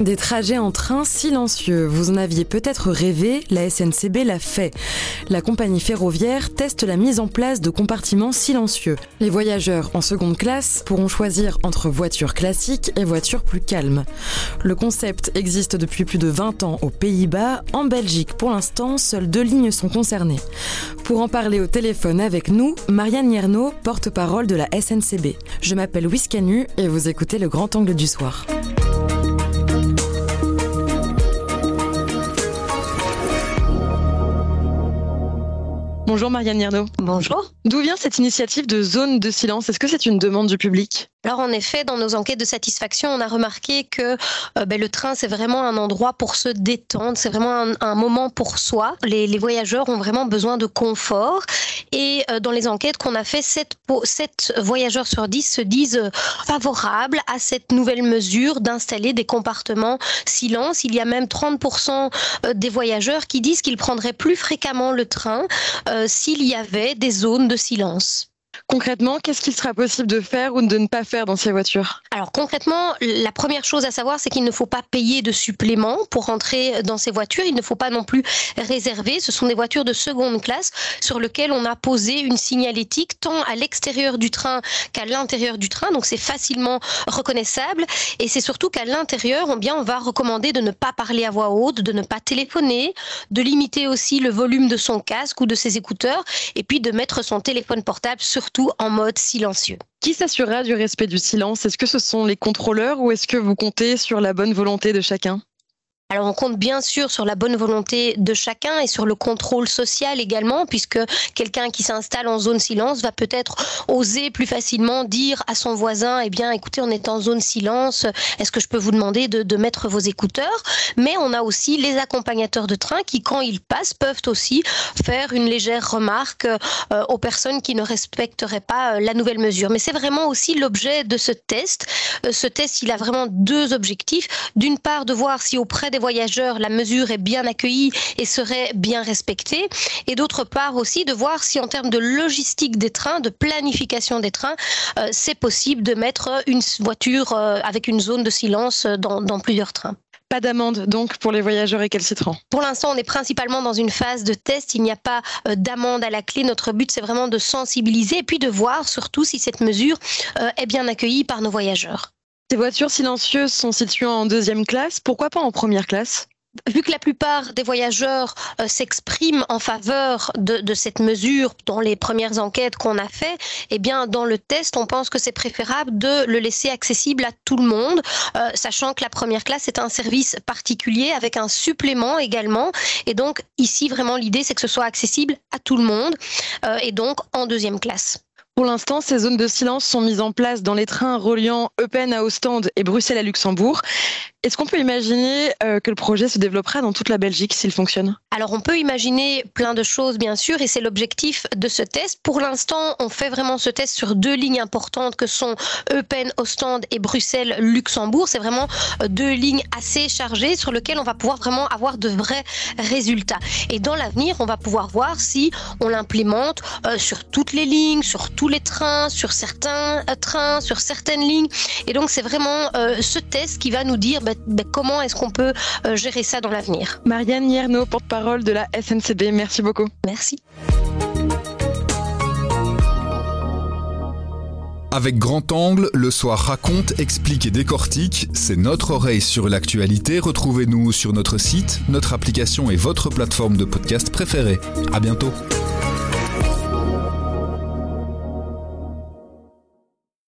Des trajets en train silencieux. Vous en aviez peut-être rêvé, la SNCB l'a fait. La compagnie ferroviaire teste la mise en place de compartiments silencieux. Les voyageurs en seconde classe pourront choisir entre voitures classiques et voitures plus calmes. Le concept existe depuis plus de 20 ans aux Pays-Bas. En Belgique, pour l'instant, seules deux lignes sont concernées. Pour en parler au téléphone avec nous, Marianne Yerno, porte-parole de la SNCB. Je m'appelle Wiscanu et vous écoutez le grand angle du soir. Bonjour Marianne Nierno. Bonjour. D'où vient cette initiative de zone de silence? Est-ce que c'est une demande du public? Alors en effet, dans nos enquêtes de satisfaction, on a remarqué que euh, ben, le train, c'est vraiment un endroit pour se détendre, c'est vraiment un, moment pour soi. Les, voyageurs ont vraiment besoin de confort. Et euh, dans les enquêtes qu'on a fait, 7, 7, voyageurs sur 10 se disent euh, favorables à cette nouvelle mesure d'installer des compartiments silence. Il y a même 30% des voyageurs qui disent qu'ils prendraient plus fréquemment le train s'il y avait des zones de silence. Concrètement, qu'est-ce qu'il sera possible de faire ou de ne pas faire dans ces voitures? Alors concrètement, la première chose à savoir, c'est qu'il ne faut pas payer de supplément pour rentrer dans ces voitures. Il ne faut pas non plus réserver. Ce sont des voitures de seconde classe sur lesquelles on a posé une signalétique tant à l'extérieur du train qu'à l'intérieur du train. Donc c'est facilement reconnaissable. Et c'est surtout qu'à l'intérieur, on, bien, on va recommander de ne pas parler à voix haute, de ne pas téléphoner, de limiter aussi le volume de son casque ou de ses écouteurs, et puis de mettre son téléphone portable surtout en mode silencieux. Qui s'assurera du respect du silence? Est-ce que ce sont les contrôleurs ou est-ce que vous comptez sur la bonne volonté de chacun? Alors on compte bien sûr sur la bonne volonté de chacun et sur le contrôle social également, puisque quelqu'un qui s'installe en zone silence va peut-être oser plus facilement dire à son voisin, eh bien écoutez, on est en zone silence, est-ce que je peux vous demander de, mettre vos écouteurs? Mais on a aussi les accompagnateurs de train qui, quand ils passent, peuvent aussi faire une légère remarque euh, aux personnes qui ne respecteraient pas euh, la nouvelle mesure. Mais c'est vraiment aussi l'objet de ce test. Euh, ce test, il a vraiment deux objectifs. D'une part, de voir si auprès des voyageurs, la mesure est bien accueillie et serait bien respectée. Et d'autre part aussi de voir si en termes de logistique des trains, de planification des trains, euh, c'est possible de mettre une voiture euh, avec une zone de silence dans, dans plusieurs trains. Pas d'amende donc pour les voyageurs récalcitrants Pour l'instant, on est principalement dans une phase de test. Il n'y a pas euh, d'amende à la clé. Notre but, c'est vraiment de sensibiliser et puis de voir surtout si cette mesure est bien accueillie par nos voyageurs. Ces voitures silencieuses sont situées en deuxième classe. Pourquoi pas en première classe? Vu que la plupart des voyageurs euh, s'expriment en faveur de, cette mesure dans les premières enquêtes qu'on a fait, eh bien dans le test, on pense que c'est préférable de le laisser accessible à tout le monde, euh, sachant que la première classe est un service particulier avec un supplément également. Et donc ici, vraiment, l'idée, c'est que ce soit accessible à tout le monde euh, et donc en deuxième classe. Pour l'instant, ces zones de silence sont mises en place dans les trains reliant Eupen à Ostende et Bruxelles à Luxembourg. Est-ce qu'on peut imaginer euh, que le projet se développera dans toute la Belgique s'il fonctionne? Alors on peut imaginer plein de choses bien sûr et c'est l'objectif de ce test. Pour l'instant, on fait vraiment ce test sur deux lignes importantes que sont Eupen, Ostende et Bruxelles, Luxembourg. C'est vraiment euh, deux lignes assez chargées sur lesquelles on va pouvoir vraiment avoir de vrais résultats. Et dans l'avenir, on va pouvoir voir si on l'implémente euh, sur toutes les lignes, sur tous les trains, sur certains trains, sur certaines lignes. Et donc c'est vraiment ce test qui va nous dire bah, bah, comment est-ce qu'on peut euh, gérer ça dans l'avenir. Marianne Hierno, porte-parole de la SNCB, merci beaucoup. Merci. Avec grand angle, le soir raconte, explique et décortique. C'est notre oreille sur l'actualité. Retrouvez-nous sur notre site, notre application et votre plateforme de podcast préférée. À bientôt.